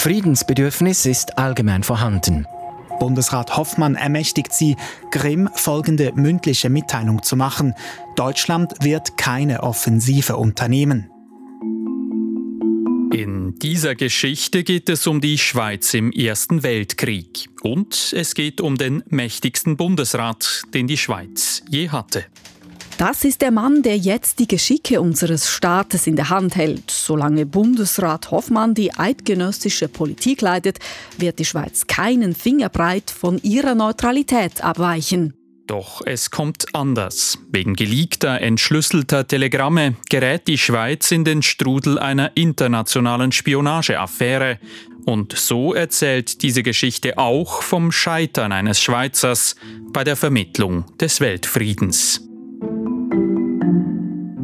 Friedensbedürfnis ist allgemein vorhanden. Bundesrat Hoffmann ermächtigt sie, Grimm folgende mündliche Mitteilung zu machen. Deutschland wird keine Offensive unternehmen. In dieser Geschichte geht es um die Schweiz im Ersten Weltkrieg und es geht um den mächtigsten Bundesrat, den die Schweiz je hatte. Das ist der Mann, der jetzt die Geschicke unseres Staates in der Hand hält. Solange Bundesrat Hoffmann die eidgenössische Politik leitet, wird die Schweiz keinen Fingerbreit von ihrer Neutralität abweichen. Doch es kommt anders. Wegen geleakter, entschlüsselter Telegramme gerät die Schweiz in den Strudel einer internationalen Spionageaffäre. Und so erzählt diese Geschichte auch vom Scheitern eines Schweizers bei der Vermittlung des Weltfriedens.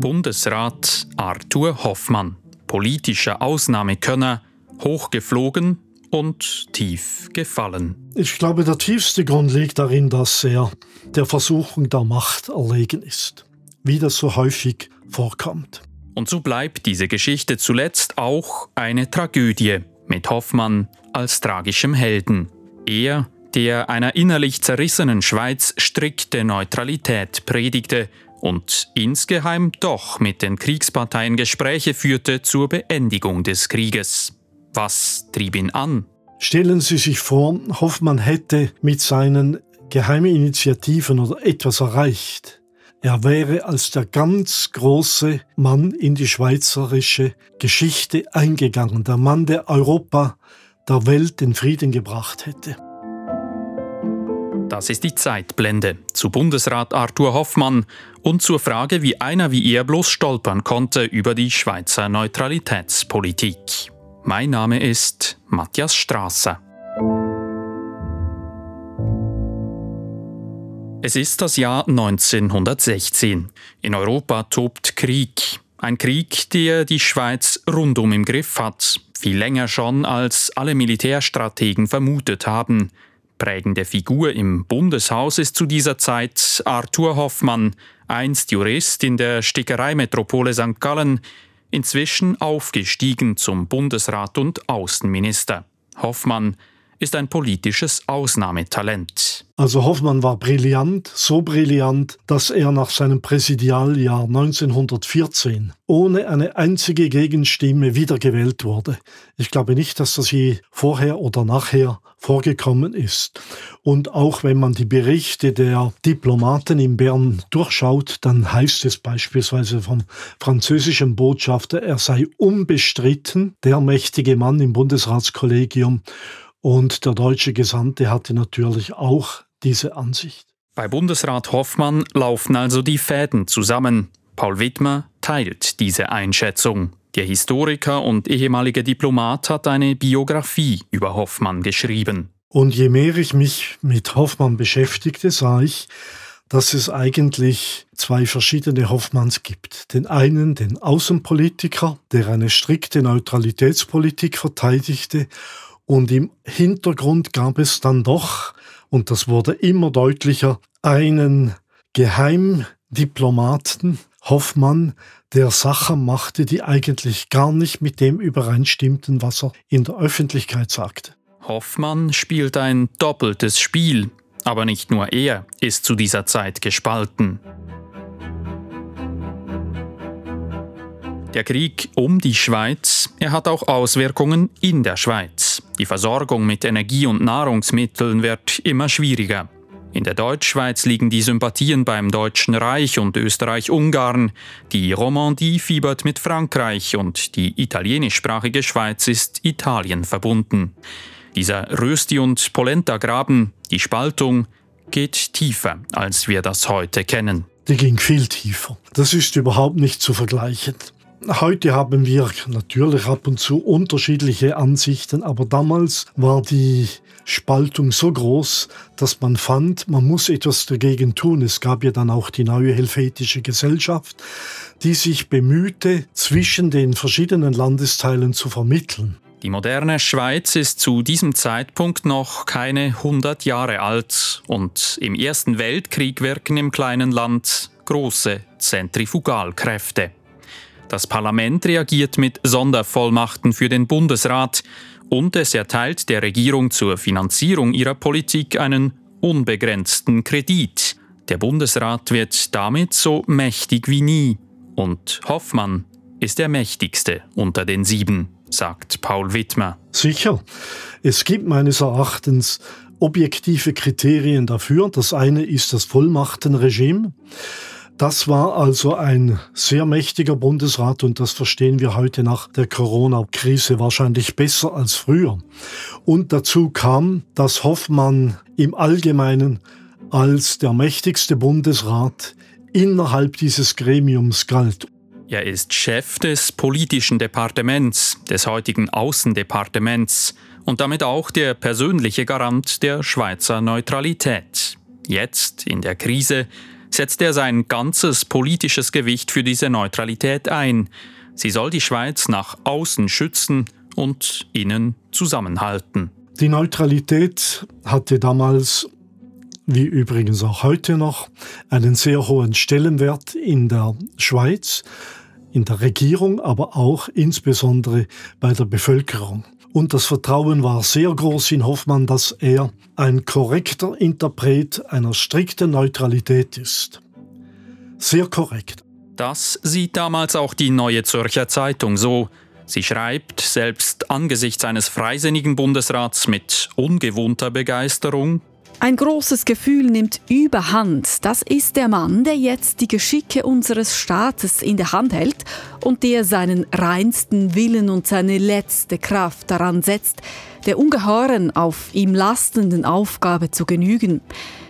Bundesrat Arthur Hoffmann, politischer Ausnahmekönner, hochgeflogen und tief gefallen. Ich glaube, der tiefste Grund liegt darin, dass er der Versuchung der Macht erlegen ist, wie das so häufig vorkommt. Und so bleibt diese Geschichte zuletzt auch eine Tragödie mit Hoffmann als tragischem Helden. Er, der einer innerlich zerrissenen Schweiz strikte Neutralität predigte und insgeheim doch mit den Kriegsparteien Gespräche führte zur Beendigung des Krieges. Was trieb ihn an? Stellen Sie sich vor, Hoffmann hätte mit seinen geheimen Initiativen oder etwas erreicht. Er wäre als der ganz große Mann in die schweizerische Geschichte eingegangen, der Mann, der Europa, der Welt den Frieden gebracht hätte. Das ist die Zeitblende zu Bundesrat Arthur Hoffmann und zur Frage, wie einer wie er bloß stolpern konnte über die Schweizer Neutralitätspolitik. Mein Name ist Matthias Strasser. Es ist das Jahr 1916. In Europa tobt Krieg. Ein Krieg, der die Schweiz rundum im Griff hat. Viel länger schon, als alle Militärstrategen vermutet haben. Prägende Figur im Bundeshaus ist zu dieser Zeit Arthur Hoffmann, einst Jurist in der Stickereimetropole St. Gallen, inzwischen aufgestiegen zum Bundesrat und Außenminister. Hoffmann ist ein politisches Ausnahmetalent. Also Hoffmann war brillant, so brillant, dass er nach seinem Präsidialjahr 1914 ohne eine einzige Gegenstimme wiedergewählt wurde. Ich glaube nicht, dass das je vorher oder nachher vorgekommen ist. Und auch wenn man die Berichte der Diplomaten in Bern durchschaut, dann heißt es beispielsweise vom französischen Botschafter, er sei unbestritten der mächtige Mann im Bundesratskollegium und der deutsche Gesandte hatte natürlich auch diese Ansicht. Bei Bundesrat Hoffmann laufen also die Fäden zusammen. Paul Wittmer teilt diese Einschätzung. Der Historiker und ehemalige Diplomat hat eine Biografie über Hoffmann geschrieben. Und je mehr ich mich mit Hoffmann beschäftigte, sah ich, dass es eigentlich zwei verschiedene Hoffmanns gibt. Den einen, den Außenpolitiker, der eine strikte Neutralitätspolitik verteidigte und im Hintergrund gab es dann doch, und das wurde immer deutlicher, einen Geheimdiplomaten, Hoffmann, der Sachen machte, die eigentlich gar nicht mit dem übereinstimmten, was er in der Öffentlichkeit sagte. Hoffmann spielt ein doppeltes Spiel, aber nicht nur er ist zu dieser Zeit gespalten. Der Krieg um die Schweiz, er hat auch Auswirkungen in der Schweiz. Die Versorgung mit Energie und Nahrungsmitteln wird immer schwieriger. In der Deutschschweiz liegen die Sympathien beim Deutschen Reich und Österreich-Ungarn. Die Romandie fiebert mit Frankreich und die italienischsprachige Schweiz ist Italien verbunden. Dieser Rösti- und Polenta-Graben, die Spaltung, geht tiefer, als wir das heute kennen. Die ging viel tiefer. Das ist überhaupt nicht zu vergleichen. Heute haben wir natürlich ab und zu unterschiedliche Ansichten, aber damals war die Spaltung so groß, dass man fand, man muss etwas dagegen tun. Es gab ja dann auch die neue Helvetische Gesellschaft, die sich bemühte, zwischen den verschiedenen Landesteilen zu vermitteln. Die moderne Schweiz ist zu diesem Zeitpunkt noch keine 100 Jahre alt und im Ersten Weltkrieg wirken im kleinen Land große Zentrifugalkräfte. Das Parlament reagiert mit Sondervollmachten für den Bundesrat und es erteilt der Regierung zur Finanzierung ihrer Politik einen unbegrenzten Kredit. Der Bundesrat wird damit so mächtig wie nie. Und Hoffmann ist der mächtigste unter den sieben, sagt Paul Wittmer. Sicher. Es gibt meines Erachtens objektive Kriterien dafür. Das eine ist das Vollmachtenregime. Das war also ein sehr mächtiger Bundesrat und das verstehen wir heute nach der Corona-Krise wahrscheinlich besser als früher. Und dazu kam, dass Hoffmann im Allgemeinen als der mächtigste Bundesrat innerhalb dieses Gremiums galt. Er ist Chef des politischen Departements, des heutigen Außendepartements und damit auch der persönliche Garant der Schweizer Neutralität. Jetzt, in der Krise, setzt er sein ganzes politisches Gewicht für diese Neutralität ein. Sie soll die Schweiz nach außen schützen und innen zusammenhalten. Die Neutralität hatte damals, wie übrigens auch heute noch, einen sehr hohen Stellenwert in der Schweiz, in der Regierung, aber auch insbesondere bei der Bevölkerung. Und das Vertrauen war sehr groß in Hoffmann, dass er ein korrekter Interpret einer strikten Neutralität ist. Sehr korrekt. Das sieht damals auch die Neue Zürcher Zeitung so. Sie schreibt, selbst angesichts eines freisinnigen Bundesrats mit ungewohnter Begeisterung, ein großes Gefühl nimmt überhand. Das ist der Mann, der jetzt die Geschicke unseres Staates in der Hand hält und der seinen reinsten Willen und seine letzte Kraft daran setzt, der ungeheuren auf ihm lastenden Aufgabe zu genügen.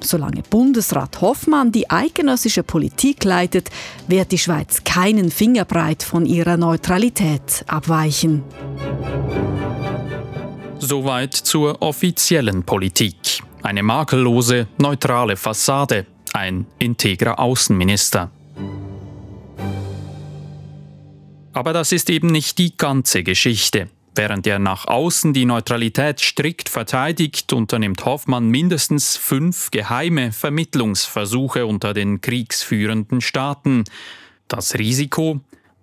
Solange Bundesrat Hoffmann die eidgenössische Politik leitet, wird die Schweiz keinen Fingerbreit von ihrer Neutralität abweichen. Soweit zur offiziellen Politik. Eine makellose, neutrale Fassade, ein integrer Außenminister. Aber das ist eben nicht die ganze Geschichte. Während er nach außen die Neutralität strikt verteidigt, unternimmt Hoffmann mindestens fünf geheime Vermittlungsversuche unter den kriegsführenden Staaten. Das Risiko,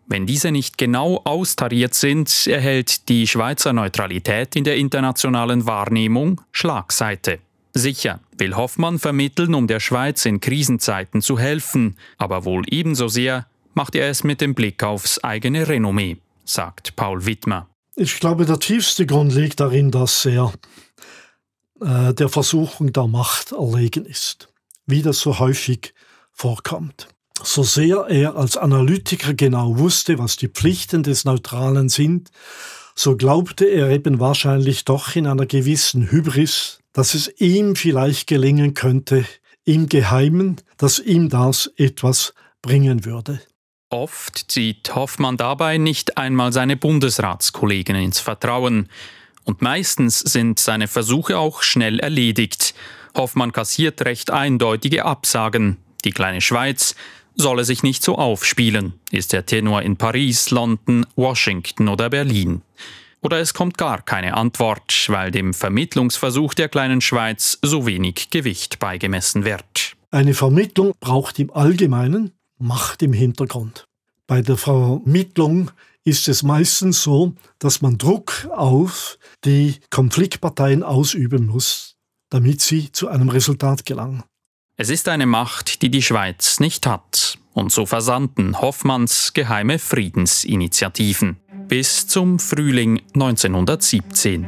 wenn diese nicht genau austariert sind, erhält die Schweizer Neutralität in der internationalen Wahrnehmung Schlagseite. Sicher will Hoffmann vermitteln, um der Schweiz in Krisenzeiten zu helfen, aber wohl ebenso sehr macht er es mit dem Blick aufs eigene Renommee, sagt Paul Wittmer. Ich glaube, der tiefste Grund liegt darin, dass er äh, der Versuchung der Macht erlegen ist, wie das so häufig vorkommt. So sehr er als Analytiker genau wusste, was die Pflichten des Neutralen sind, so glaubte er eben wahrscheinlich doch in einer gewissen Hybris dass es ihm vielleicht gelingen könnte, im Geheimen, dass ihm das etwas bringen würde. Oft zieht Hoffmann dabei nicht einmal seine Bundesratskollegen ins Vertrauen. Und meistens sind seine Versuche auch schnell erledigt. Hoffmann kassiert recht eindeutige Absagen. Die kleine Schweiz solle sich nicht so aufspielen, ist der Tenor in Paris, London, Washington oder Berlin. Oder es kommt gar keine Antwort, weil dem Vermittlungsversuch der kleinen Schweiz so wenig Gewicht beigemessen wird. Eine Vermittlung braucht im Allgemeinen Macht im Hintergrund. Bei der Vermittlung ist es meistens so, dass man Druck auf die Konfliktparteien ausüben muss, damit sie zu einem Resultat gelangen. Es ist eine Macht, die die Schweiz nicht hat. Und so versandten Hoffmanns geheime Friedensinitiativen bis zum Frühling 1917.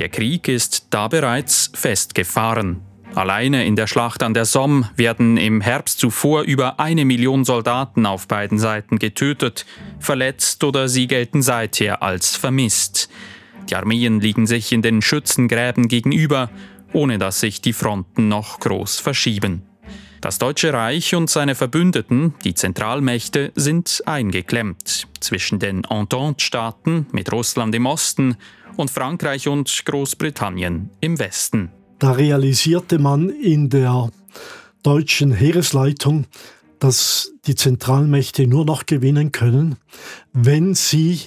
Der Krieg ist da bereits festgefahren. Alleine in der Schlacht an der Somme werden im Herbst zuvor über eine Million Soldaten auf beiden Seiten getötet, verletzt oder sie gelten seither als vermisst. Die Armeen liegen sich in den Schützengräben gegenüber, ohne dass sich die Fronten noch groß verschieben. Das Deutsche Reich und seine Verbündeten, die Zentralmächte, sind eingeklemmt zwischen den Entente-Staaten mit Russland im Osten und Frankreich und Großbritannien im Westen. Da realisierte man in der deutschen Heeresleitung, dass die Zentralmächte nur noch gewinnen können, wenn sie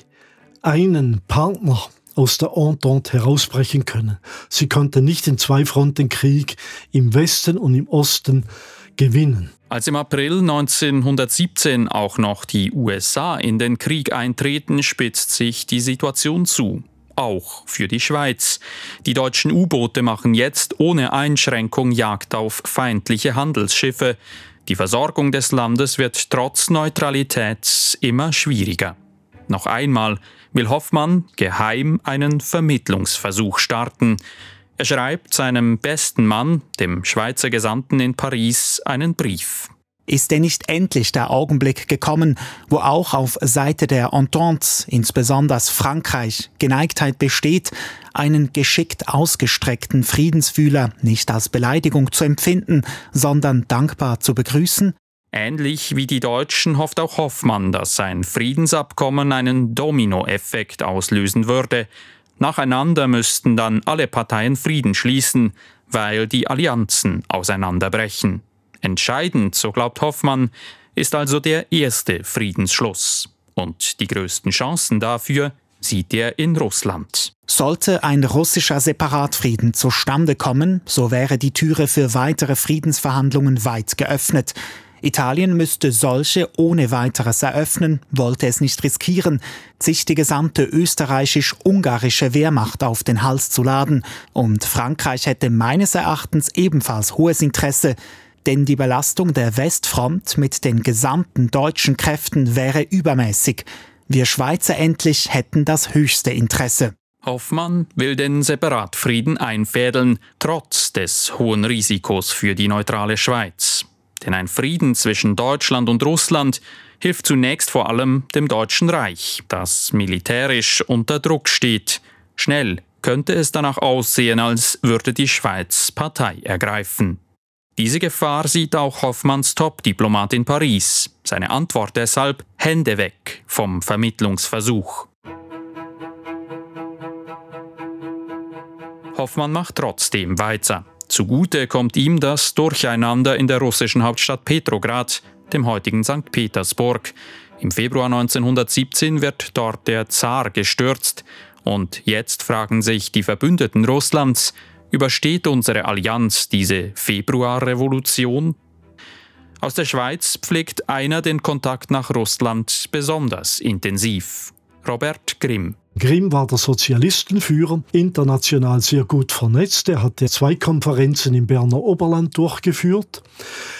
einen Partner aus der Entente herausbrechen können. Sie konnten nicht den Zwei-Fronten-Krieg im Westen und im Osten gewinnen. Als im April 1917 auch noch die USA in den Krieg eintreten, spitzt sich die Situation zu. Auch für die Schweiz. Die deutschen U-Boote machen jetzt ohne Einschränkung Jagd auf feindliche Handelsschiffe. Die Versorgung des Landes wird trotz Neutralität immer schwieriger. Noch einmal will Hoffmann geheim einen Vermittlungsversuch starten. Er schreibt seinem besten Mann, dem Schweizer Gesandten in Paris, einen Brief. Ist denn nicht endlich der Augenblick gekommen, wo auch auf Seite der Entente, insbesondere Frankreich, Geneigtheit besteht, einen geschickt ausgestreckten Friedensfühler nicht als Beleidigung zu empfinden, sondern dankbar zu begrüßen? Ähnlich wie die Deutschen hofft auch Hoffmann, dass sein Friedensabkommen einen Dominoeffekt auslösen würde. Nacheinander müssten dann alle Parteien Frieden schließen, weil die Allianzen auseinanderbrechen. Entscheidend, so glaubt Hoffmann, ist also der erste Friedensschluss. Und die größten Chancen dafür sieht er in Russland. Sollte ein russischer Separatfrieden zustande kommen, so wäre die Türe für weitere Friedensverhandlungen weit geöffnet. Italien müsste solche ohne weiteres eröffnen, wollte es nicht riskieren, sich die gesamte österreichisch-ungarische Wehrmacht auf den Hals zu laden, und Frankreich hätte meines Erachtens ebenfalls hohes Interesse, denn die Belastung der Westfront mit den gesamten deutschen Kräften wäre übermäßig. Wir Schweizer endlich hätten das höchste Interesse. Hoffmann will den Separatfrieden einfädeln, trotz des hohen Risikos für die neutrale Schweiz. Denn ein Frieden zwischen Deutschland und Russland hilft zunächst vor allem dem Deutschen Reich, das militärisch unter Druck steht. Schnell könnte es danach aussehen, als würde die Schweiz Partei ergreifen. Diese Gefahr sieht auch Hoffmanns Top-Diplomat in Paris. Seine Antwort deshalb Hände weg vom Vermittlungsversuch. Hoffmann macht trotzdem weiter. Zugute kommt ihm das Durcheinander in der russischen Hauptstadt Petrograd, dem heutigen St. Petersburg. Im Februar 1917 wird dort der Zar gestürzt und jetzt fragen sich die Verbündeten Russlands, übersteht unsere Allianz diese Februarrevolution? Aus der Schweiz pflegt einer den Kontakt nach Russland besonders intensiv. Robert Grimm. Grimm war der Sozialistenführer, international sehr gut vernetzt. Er hatte zwei Konferenzen im Berner Oberland durchgeführt,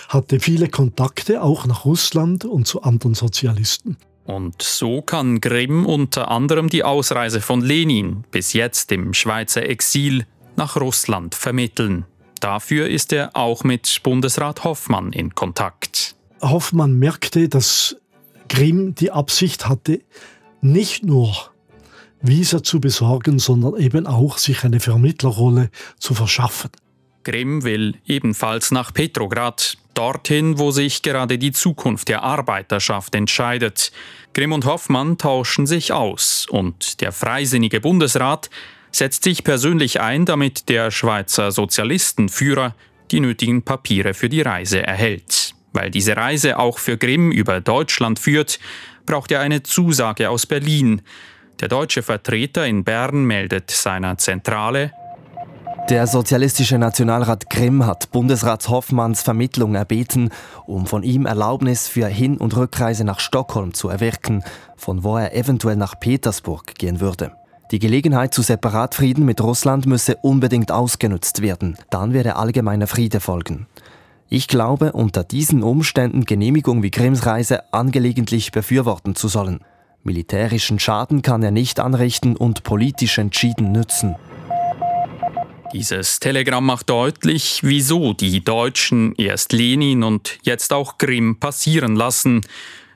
hatte viele Kontakte auch nach Russland und zu anderen Sozialisten. Und so kann Grimm unter anderem die Ausreise von Lenin, bis jetzt im Schweizer Exil, nach Russland vermitteln. Dafür ist er auch mit Bundesrat Hoffmann in Kontakt. Hoffmann merkte, dass Grimm die Absicht hatte, nicht nur Visa zu besorgen, sondern eben auch sich eine Vermittlerrolle zu verschaffen. Grimm will ebenfalls nach Petrograd, dorthin, wo sich gerade die Zukunft der Arbeiterschaft entscheidet. Grimm und Hoffmann tauschen sich aus und der freisinnige Bundesrat setzt sich persönlich ein, damit der Schweizer Sozialistenführer die nötigen Papiere für die Reise erhält. Weil diese Reise auch für Grimm über Deutschland führt, braucht er eine Zusage aus Berlin. Der deutsche Vertreter in Bern meldet seiner Zentrale, der sozialistische Nationalrat Grimm hat Bundesrat Hoffmanns Vermittlung erbeten, um von ihm Erlaubnis für Hin- und Rückreise nach Stockholm zu erwirken, von wo er eventuell nach Petersburg gehen würde. Die Gelegenheit zu Separatfrieden mit Russland müsse unbedingt ausgenutzt werden, dann werde allgemeiner Friede folgen. Ich glaube, unter diesen Umständen Genehmigung wie Grimms Reise angelegentlich befürworten zu sollen. Militärischen Schaden kann er nicht anrichten und politisch entschieden nützen. Dieses Telegramm macht deutlich, wieso die Deutschen erst Lenin und jetzt auch Grimm passieren lassen.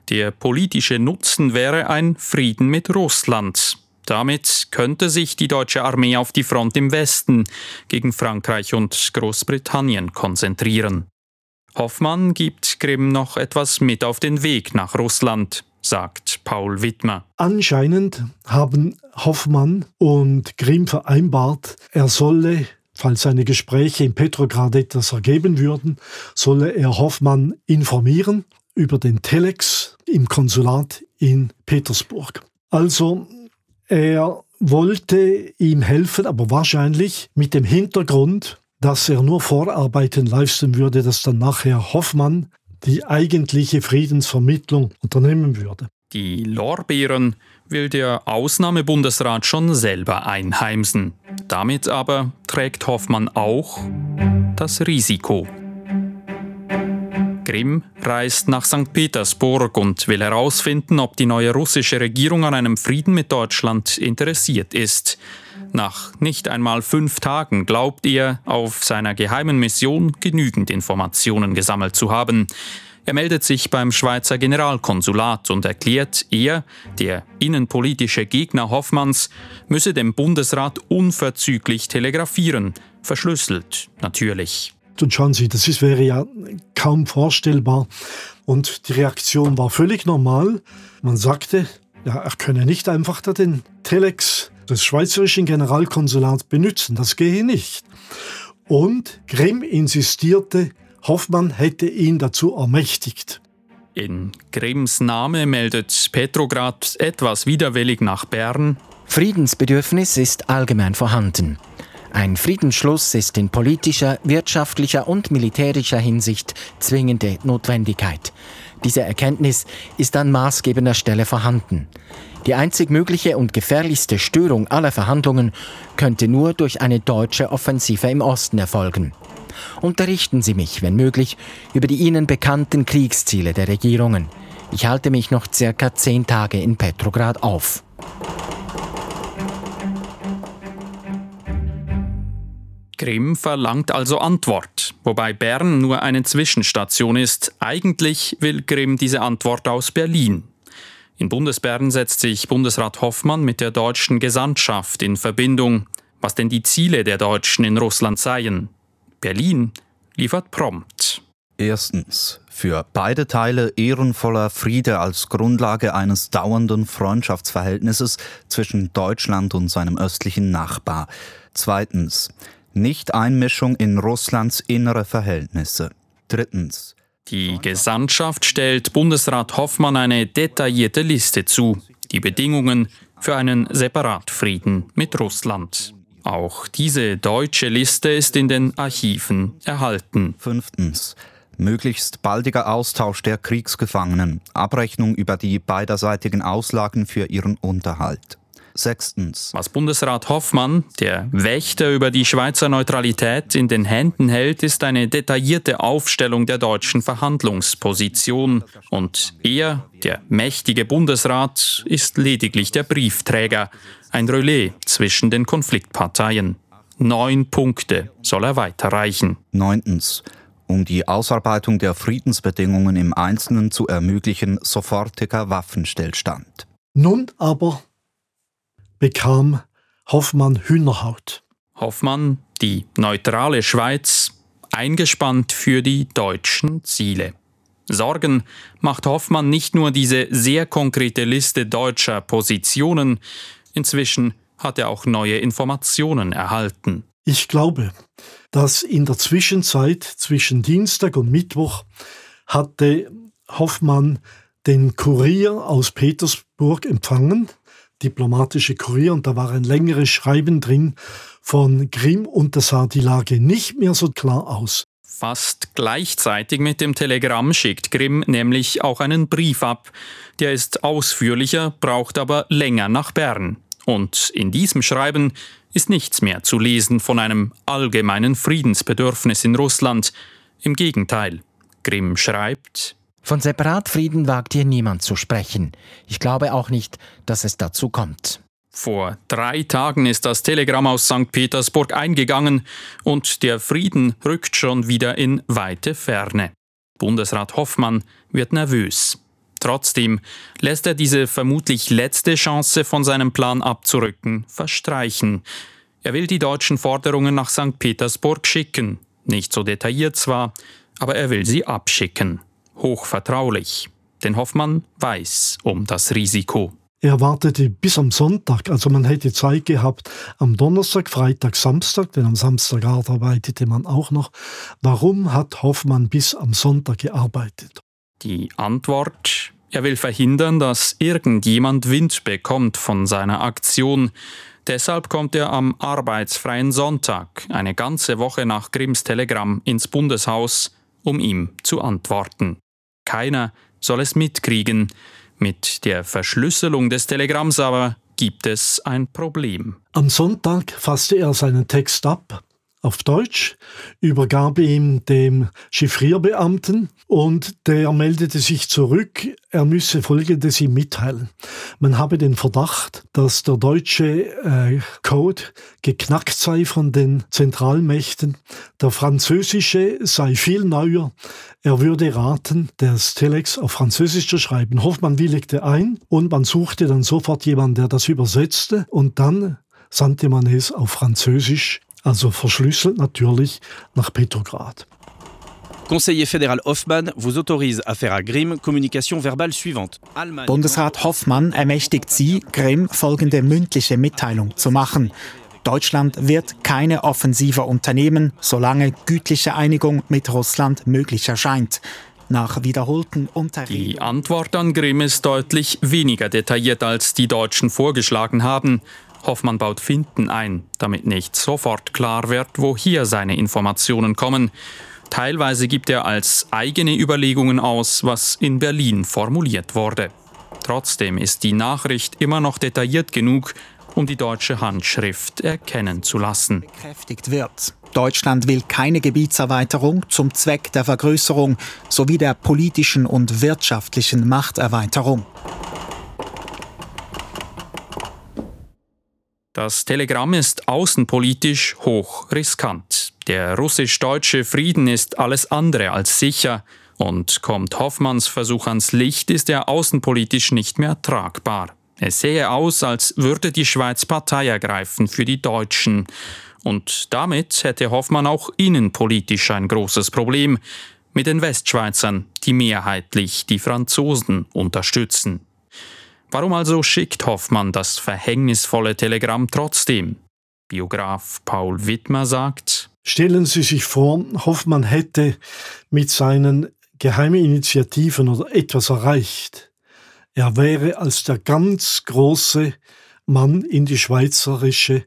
Der politische Nutzen wäre ein Frieden mit Russland. Damit könnte sich die deutsche Armee auf die Front im Westen gegen Frankreich und Großbritannien konzentrieren. Hoffmann gibt Grimm noch etwas mit auf den Weg nach Russland, sagt Paul Wittmer. Anscheinend haben Hoffmann und Grimm vereinbart, er solle, falls seine Gespräche in Petrograd etwas ergeben würden, solle er Hoffmann informieren über den Telex im Konsulat in Petersburg. Also er wollte ihm helfen, aber wahrscheinlich mit dem Hintergrund, dass er nur Vorarbeiten leisten würde, dass dann nachher Hoffmann die eigentliche Friedensvermittlung unternehmen würde. Die Lorbeeren will der Ausnahmebundesrat schon selber einheimsen. Damit aber trägt Hoffmann auch das Risiko. Grimm reist nach St. Petersburg und will herausfinden, ob die neue russische Regierung an einem Frieden mit Deutschland interessiert ist. Nach nicht einmal fünf Tagen glaubt er, auf seiner geheimen Mission genügend Informationen gesammelt zu haben. Er meldet sich beim Schweizer Generalkonsulat und erklärt, er, der innenpolitische Gegner Hoffmanns, müsse dem Bundesrat unverzüglich telegrafieren, verschlüsselt natürlich. Und schauen Sie, das ist, wäre ja kaum vorstellbar. Und die Reaktion war völlig normal. Man sagte, ja, er könne nicht einfach da den Telex des schweizerischen Generalkonsulats benutzen. Das gehe nicht. Und Grimm insistierte, Hoffmann hätte ihn dazu ermächtigt. In Grimms Name meldet Petrograd etwas widerwillig nach Bern. Friedensbedürfnis ist allgemein vorhanden. Ein Friedensschluss ist in politischer, wirtschaftlicher und militärischer Hinsicht zwingende Notwendigkeit. Diese Erkenntnis ist an maßgebender Stelle vorhanden. Die einzig mögliche und gefährlichste Störung aller Verhandlungen könnte nur durch eine deutsche Offensive im Osten erfolgen unterrichten Sie mich, wenn möglich, über die Ihnen bekannten Kriegsziele der Regierungen. Ich halte mich noch circa zehn Tage in Petrograd auf. Grimm verlangt also Antwort, wobei Bern nur eine Zwischenstation ist. Eigentlich will Grimm diese Antwort aus Berlin. In Bundesbern setzt sich Bundesrat Hoffmann mit der deutschen Gesandtschaft in Verbindung, was denn die Ziele der Deutschen in Russland seien. Berlin liefert prompt. Erstens. Für beide Teile ehrenvoller Friede als Grundlage eines dauernden Freundschaftsverhältnisses zwischen Deutschland und seinem östlichen Nachbar. Zweitens. Nicht-Einmischung in Russlands innere Verhältnisse. Drittens. Die Gesandtschaft stellt Bundesrat Hoffmann eine detaillierte Liste zu. Die Bedingungen für einen Separatfrieden mit Russland. Auch diese deutsche Liste ist in den Archiven erhalten. Fünftens. Möglichst baldiger Austausch der Kriegsgefangenen, Abrechnung über die beiderseitigen Auslagen für ihren Unterhalt. Sechstens. Was Bundesrat Hoffmann, der Wächter über die Schweizer Neutralität, in den Händen hält, ist eine detaillierte Aufstellung der deutschen Verhandlungsposition. Und er, der mächtige Bundesrat, ist lediglich der Briefträger, ein Relais zwischen den Konfliktparteien. Neun Punkte soll er weiterreichen. Neuntens. Um die Ausarbeitung der Friedensbedingungen im Einzelnen zu ermöglichen, sofortiger Waffenstillstand. Nun aber bekam Hoffmann Hühnerhaut. Hoffmann, die neutrale Schweiz, eingespannt für die deutschen Ziele. Sorgen macht Hoffmann nicht nur diese sehr konkrete Liste deutscher Positionen, inzwischen hat er auch neue Informationen erhalten. Ich glaube, dass in der Zwischenzeit zwischen Dienstag und Mittwoch hatte Hoffmann den Kurier aus Petersburg empfangen, diplomatische Kurier, und da war ein längeres Schreiben drin von Grimm und da sah die Lage nicht mehr so klar aus. Fast gleichzeitig mit dem Telegramm schickt Grimm nämlich auch einen Brief ab. Der ist ausführlicher, braucht aber länger nach Bern. Und in diesem Schreiben ist nichts mehr zu lesen von einem allgemeinen Friedensbedürfnis in Russland. Im Gegenteil, Grimm schreibt, von Separatfrieden wagt hier niemand zu sprechen. Ich glaube auch nicht, dass es dazu kommt. Vor drei Tagen ist das Telegramm aus St. Petersburg eingegangen und der Frieden rückt schon wieder in weite Ferne. Bundesrat Hoffmann wird nervös. Trotzdem lässt er diese vermutlich letzte Chance von seinem Plan abzurücken verstreichen. Er will die deutschen Forderungen nach St. Petersburg schicken. Nicht so detailliert zwar, aber er will sie abschicken. Hochvertraulich. Denn Hoffmann weiß um das Risiko. Er wartete bis am Sonntag, also man hätte Zeit gehabt am Donnerstag, Freitag, Samstag, denn am Samstag arbeitete man auch noch. Warum hat Hoffmann bis am Sonntag gearbeitet? Die Antwort, er will verhindern, dass irgendjemand Wind bekommt von seiner Aktion. Deshalb kommt er am arbeitsfreien Sonntag, eine ganze Woche nach Grimms Telegramm, ins Bundeshaus, um ihm zu antworten. Keiner soll es mitkriegen. Mit der Verschlüsselung des Telegramms aber gibt es ein Problem. Am Sonntag fasste er seinen Text ab auf Deutsch, übergab ihm dem Chiffrierbeamten und der meldete sich zurück, er müsse Folgendes ihm mitteilen. Man habe den Verdacht, dass der deutsche äh, Code geknackt sei von den Zentralmächten, der französische sei viel neuer, er würde raten, das Telex auf Französisch zu schreiben. Hoffmann willigte ein und man suchte dann sofort jemanden, der das übersetzte und dann sandte man es auf Französisch also verschlüsselt natürlich nach Petrograd. Conseiller fédéral Hoffmann vous autorise à faire à Grimm communication verbale suivante. Bundesrat Hoffmann ermächtigt Sie, Grimm folgende mündliche Mitteilung zu machen. Deutschland wird keine Offensive unternehmen, solange gütliche Einigung mit Russland möglich erscheint. Nach wiederholten Unterredungen. Die Antwort an Grimm ist deutlich weniger detailliert, als die Deutschen vorgeschlagen haben. Hoffmann baut Finden ein, damit nicht sofort klar wird, woher seine Informationen kommen. Teilweise gibt er als eigene Überlegungen aus, was in Berlin formuliert wurde. Trotzdem ist die Nachricht immer noch detailliert genug, um die deutsche Handschrift erkennen zu lassen. Bekräftigt wird. Deutschland will keine Gebietserweiterung zum Zweck der Vergrößerung sowie der politischen und wirtschaftlichen Machterweiterung. Das Telegramm ist außenpolitisch hoch riskant. Der russisch-deutsche Frieden ist alles andere als sicher und kommt Hoffmanns Versuch ans Licht, ist er außenpolitisch nicht mehr tragbar. Es sähe aus, als würde die Schweiz Partei ergreifen für die Deutschen. Und damit hätte Hoffmann auch innenpolitisch ein großes Problem mit den Westschweizern, die mehrheitlich die Franzosen unterstützen. Warum also schickt Hoffmann das verhängnisvolle Telegramm trotzdem? Biograf Paul Wittmer sagt, Stellen Sie sich vor, Hoffmann hätte mit seinen geheimen Initiativen oder etwas erreicht. Er wäre als der ganz große Mann in die schweizerische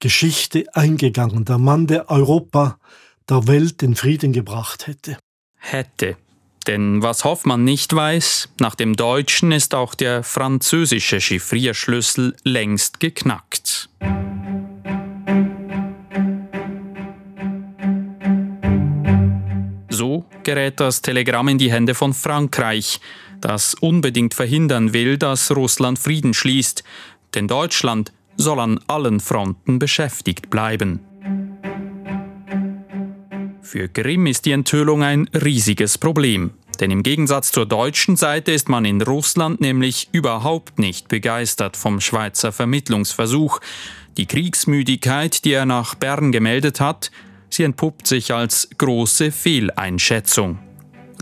Geschichte eingegangen, der Mann, der Europa, der Welt den Frieden gebracht hätte. Hätte. Denn was Hoffmann nicht weiß, nach dem Deutschen ist auch der französische Chiffrierschlüssel längst geknackt. So gerät das Telegramm in die Hände von Frankreich, das unbedingt verhindern will, dass Russland Frieden schließt, denn Deutschland soll an allen Fronten beschäftigt bleiben. Für Grimm ist die Enthüllung ein riesiges Problem. Denn im Gegensatz zur deutschen Seite ist man in Russland nämlich überhaupt nicht begeistert vom Schweizer Vermittlungsversuch. Die Kriegsmüdigkeit, die er nach Bern gemeldet hat, sie entpuppt sich als große Fehleinschätzung.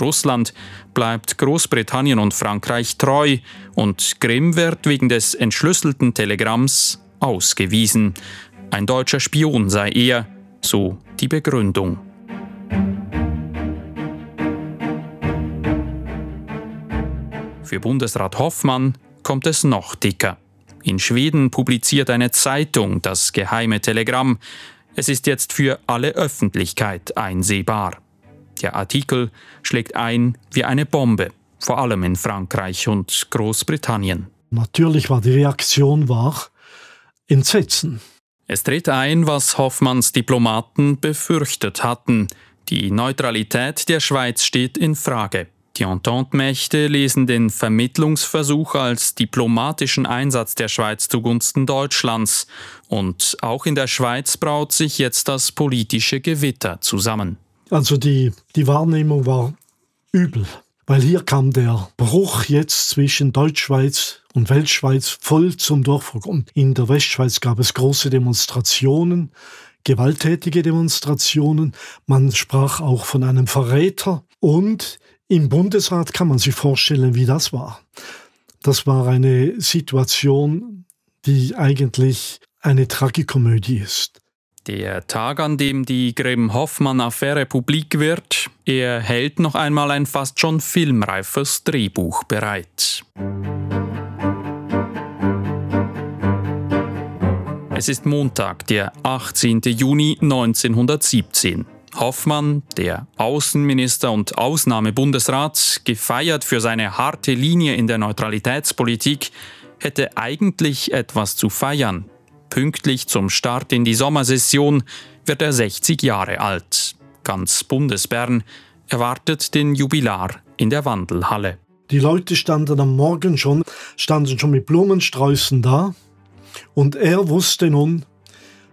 Russland bleibt Großbritannien und Frankreich treu und Grimm wird wegen des entschlüsselten Telegramms ausgewiesen. Ein deutscher Spion sei er, so die Begründung. Für Bundesrat Hoffmann kommt es noch dicker. In Schweden publiziert eine Zeitung das geheime Telegramm. Es ist jetzt für alle Öffentlichkeit einsehbar. Der Artikel schlägt ein wie eine Bombe, vor allem in Frankreich und Großbritannien. Natürlich war die Reaktion wahr Entsetzen. Es tritt ein, was Hoffmanns Diplomaten befürchtet hatten. Die Neutralität der Schweiz steht in Frage. Die Entente-Mächte lesen den Vermittlungsversuch als diplomatischen Einsatz der Schweiz zugunsten Deutschlands. Und auch in der Schweiz braut sich jetzt das politische Gewitter zusammen. Also die, die Wahrnehmung war übel, weil hier kam der Bruch jetzt zwischen Deutschschweiz und Weltschweiz voll zum Durchbruch. Und in der Westschweiz gab es große Demonstrationen, gewalttätige Demonstrationen. Man sprach auch von einem Verräter und im Bundesrat kann man sich vorstellen, wie das war. Das war eine Situation, die eigentlich eine Tragikomödie ist. Der Tag, an dem die Grimm-Hoffmann-Affäre publik wird, er hält noch einmal ein fast schon filmreifes Drehbuch bereit. Es ist Montag, der 18. Juni 1917. Hoffmann, der Außenminister und Ausnahmebundesrat, gefeiert für seine harte Linie in der Neutralitätspolitik, hätte eigentlich etwas zu feiern. Pünktlich zum Start in die Sommersession wird er 60 Jahre alt. Ganz Bundesbern erwartet den Jubilar in der Wandelhalle. Die Leute standen am Morgen schon, standen schon mit Blumensträußen da und er wusste nun,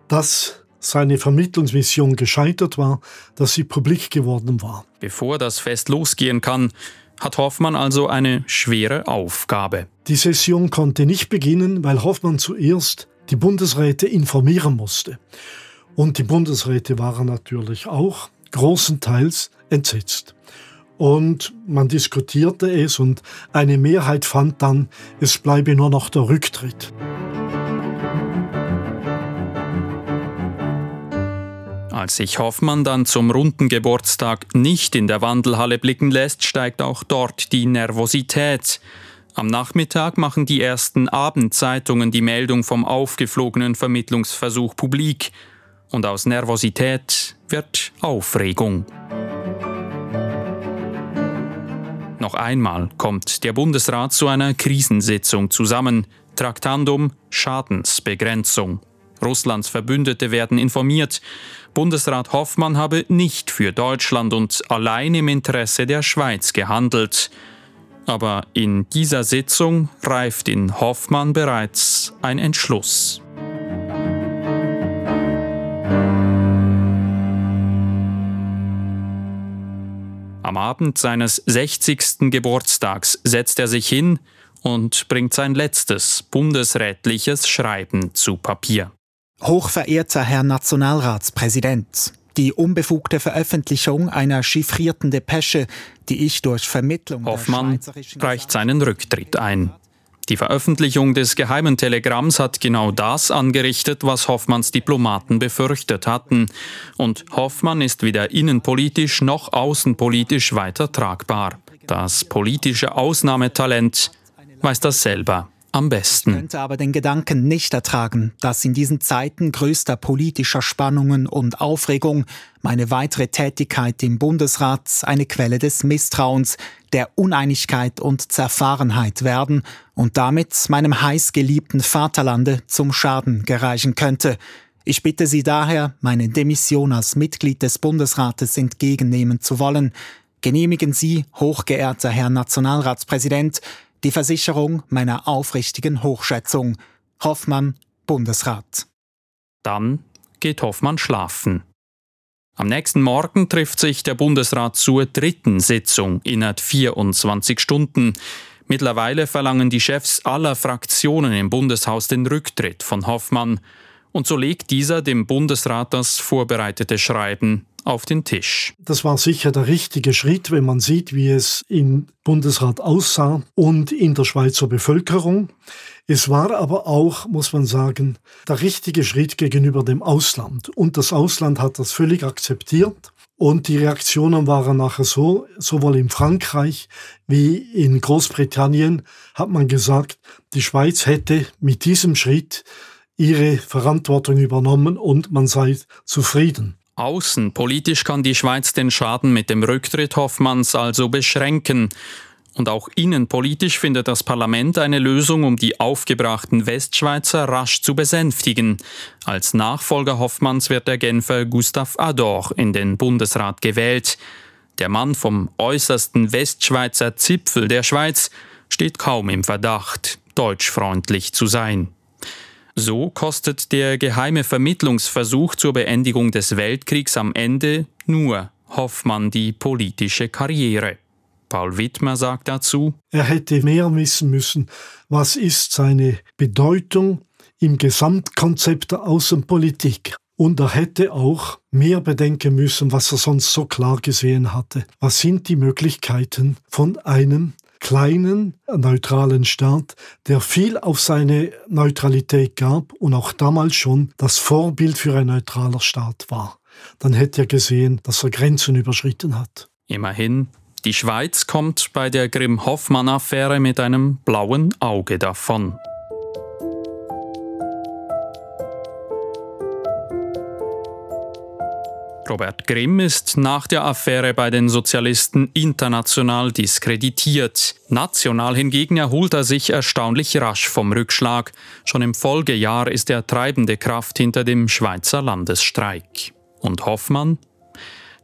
dass seine Vermittlungsmission gescheitert war, dass sie publik geworden war. Bevor das Fest losgehen kann, hat Hoffmann also eine schwere Aufgabe. Die Session konnte nicht beginnen, weil Hoffmann zuerst die Bundesräte informieren musste. Und die Bundesräte waren natürlich auch großenteils entsetzt. Und man diskutierte es und eine Mehrheit fand dann, es bleibe nur noch der Rücktritt. Als sich Hoffmann dann zum runden Geburtstag nicht in der Wandelhalle blicken lässt, steigt auch dort die Nervosität. Am Nachmittag machen die ersten Abendzeitungen die Meldung vom aufgeflogenen Vermittlungsversuch publik. Und aus Nervosität wird Aufregung. Noch einmal kommt der Bundesrat zu einer Krisensitzung zusammen. Traktandum Schadensbegrenzung. Russlands Verbündete werden informiert. Bundesrat Hoffmann habe nicht für Deutschland und allein im Interesse der Schweiz gehandelt. Aber in dieser Sitzung reift in Hoffmann bereits ein Entschluss. Am Abend seines 60. Geburtstags setzt er sich hin und bringt sein letztes bundesrätliches Schreiben zu Papier. Hochverehrter Herr Nationalratspräsident, die unbefugte Veröffentlichung einer chiffrierten Depesche, die ich durch Vermittlung Hoffmann reicht seinen Rücktritt ein. Die Veröffentlichung des geheimen Telegramms hat genau das angerichtet, was Hoffmanns Diplomaten befürchtet hatten. Und Hoffmann ist weder innenpolitisch noch außenpolitisch weiter tragbar. Das politische Ausnahmetalent weiß das selber am besten. Ich könnte aber den Gedanken nicht ertragen, dass in diesen Zeiten größter politischer Spannungen und Aufregung meine weitere Tätigkeit im Bundesrat eine Quelle des Misstrauens, der Uneinigkeit und Zerfahrenheit werden und damit meinem heißgeliebten Vaterlande zum Schaden gereichen könnte. Ich bitte Sie daher, meine Demission als Mitglied des Bundesrates entgegennehmen zu wollen. Genehmigen Sie, hochgeehrter Herr Nationalratspräsident, die Versicherung meiner aufrichtigen Hochschätzung. Hoffmann, Bundesrat. Dann geht Hoffmann schlafen. Am nächsten Morgen trifft sich der Bundesrat zur dritten Sitzung innerhalb 24 Stunden. Mittlerweile verlangen die Chefs aller Fraktionen im Bundeshaus den Rücktritt von Hoffmann. Und so legt dieser dem Bundesrat das vorbereitete Schreiben auf den Tisch. Das war sicher der richtige Schritt, wenn man sieht, wie es im Bundesrat aussah und in der Schweizer Bevölkerung. Es war aber auch, muss man sagen, der richtige Schritt gegenüber dem Ausland. Und das Ausland hat das völlig akzeptiert. Und die Reaktionen waren nachher so, sowohl in Frankreich wie in Großbritannien hat man gesagt, die Schweiz hätte mit diesem Schritt ihre Verantwortung übernommen und man sei zufrieden. Außenpolitisch kann die Schweiz den Schaden mit dem Rücktritt Hoffmanns also beschränken. Und auch innenpolitisch findet das Parlament eine Lösung, um die aufgebrachten Westschweizer rasch zu besänftigen. Als Nachfolger Hoffmanns wird der Genfer Gustav Ador in den Bundesrat gewählt. Der Mann vom äußersten Westschweizer Zipfel der Schweiz steht kaum im Verdacht, deutschfreundlich zu sein. So kostet der geheime Vermittlungsversuch zur Beendigung des Weltkriegs am Ende nur Hoffmann die politische Karriere. Paul Wittmer sagt dazu, er hätte mehr wissen müssen, was ist seine Bedeutung im Gesamtkonzept der Außenpolitik. Und er hätte auch mehr bedenken müssen, was er sonst so klar gesehen hatte. Was sind die Möglichkeiten von einem kleinen, neutralen Staat, der viel auf seine Neutralität gab und auch damals schon das Vorbild für ein neutraler Staat war. Dann hätte er gesehen, dass er Grenzen überschritten hat. Immerhin, die Schweiz kommt bei der Grimm-Hoffmann-Affäre mit einem blauen Auge davon. Robert Grimm ist nach der Affäre bei den Sozialisten international diskreditiert. National hingegen erholt er sich erstaunlich rasch vom Rückschlag. Schon im Folgejahr ist er treibende Kraft hinter dem Schweizer Landesstreik. Und Hoffmann?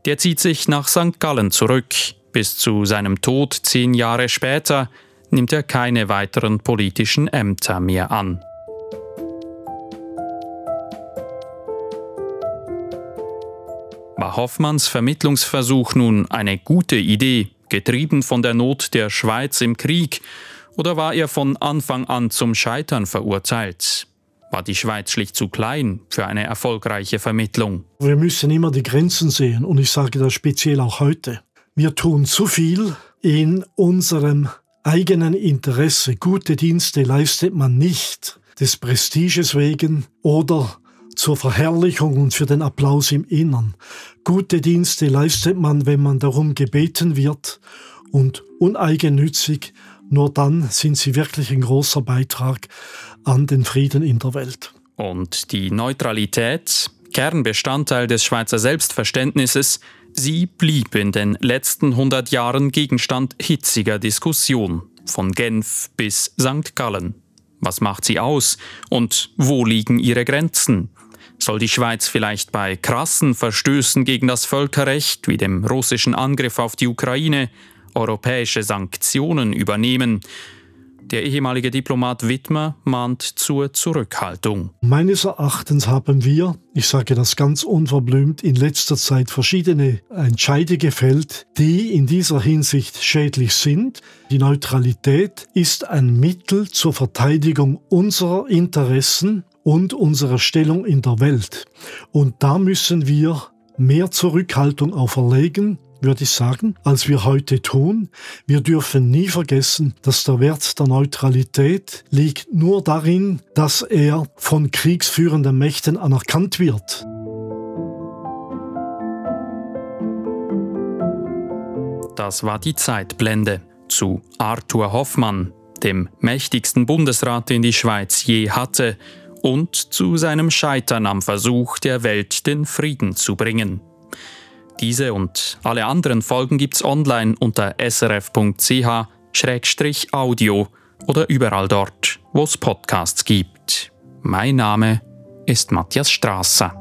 Der zieht sich nach St. Gallen zurück. Bis zu seinem Tod zehn Jahre später nimmt er keine weiteren politischen Ämter mehr an. War Hoffmanns Vermittlungsversuch nun eine gute Idee, getrieben von der Not der Schweiz im Krieg, oder war er von Anfang an zum Scheitern verurteilt? War die Schweiz schlicht zu klein für eine erfolgreiche Vermittlung? Wir müssen immer die Grenzen sehen und ich sage das speziell auch heute. Wir tun zu viel in unserem eigenen Interesse. Gute Dienste leistet man nicht des Prestiges wegen oder zur Verherrlichung und für den Applaus im Innern. Gute Dienste leistet man, wenn man darum gebeten wird und uneigennützig, nur dann sind sie wirklich ein großer Beitrag an den Frieden in der Welt. Und die Neutralität, Kernbestandteil des Schweizer Selbstverständnisses, sie blieb in den letzten 100 Jahren Gegenstand hitziger Diskussion, von Genf bis St. Gallen. Was macht sie aus und wo liegen ihre Grenzen? Soll die Schweiz vielleicht bei krassen Verstößen gegen das Völkerrecht, wie dem russischen Angriff auf die Ukraine, europäische Sanktionen übernehmen? Der ehemalige Diplomat Wittmer mahnt zur Zurückhaltung. Meines Erachtens haben wir, ich sage das ganz unverblümt, in letzter Zeit verschiedene Entscheide gefällt, die in dieser Hinsicht schädlich sind. Die Neutralität ist ein Mittel zur Verteidigung unserer Interessen und unserer Stellung in der Welt. Und da müssen wir mehr Zurückhaltung auferlegen, würde ich sagen, als wir heute tun. Wir dürfen nie vergessen, dass der Wert der Neutralität liegt nur darin, dass er von kriegsführenden Mächten anerkannt wird. Das war die Zeitblende zu Arthur Hoffmann, dem mächtigsten Bundesrat, den die Schweiz je hatte, und zu seinem Scheitern am Versuch, der Welt den Frieden zu bringen. Diese und alle anderen Folgen gibt's online unter srf.ch-audio oder überall dort, wo es Podcasts gibt. Mein Name ist Matthias Strasser.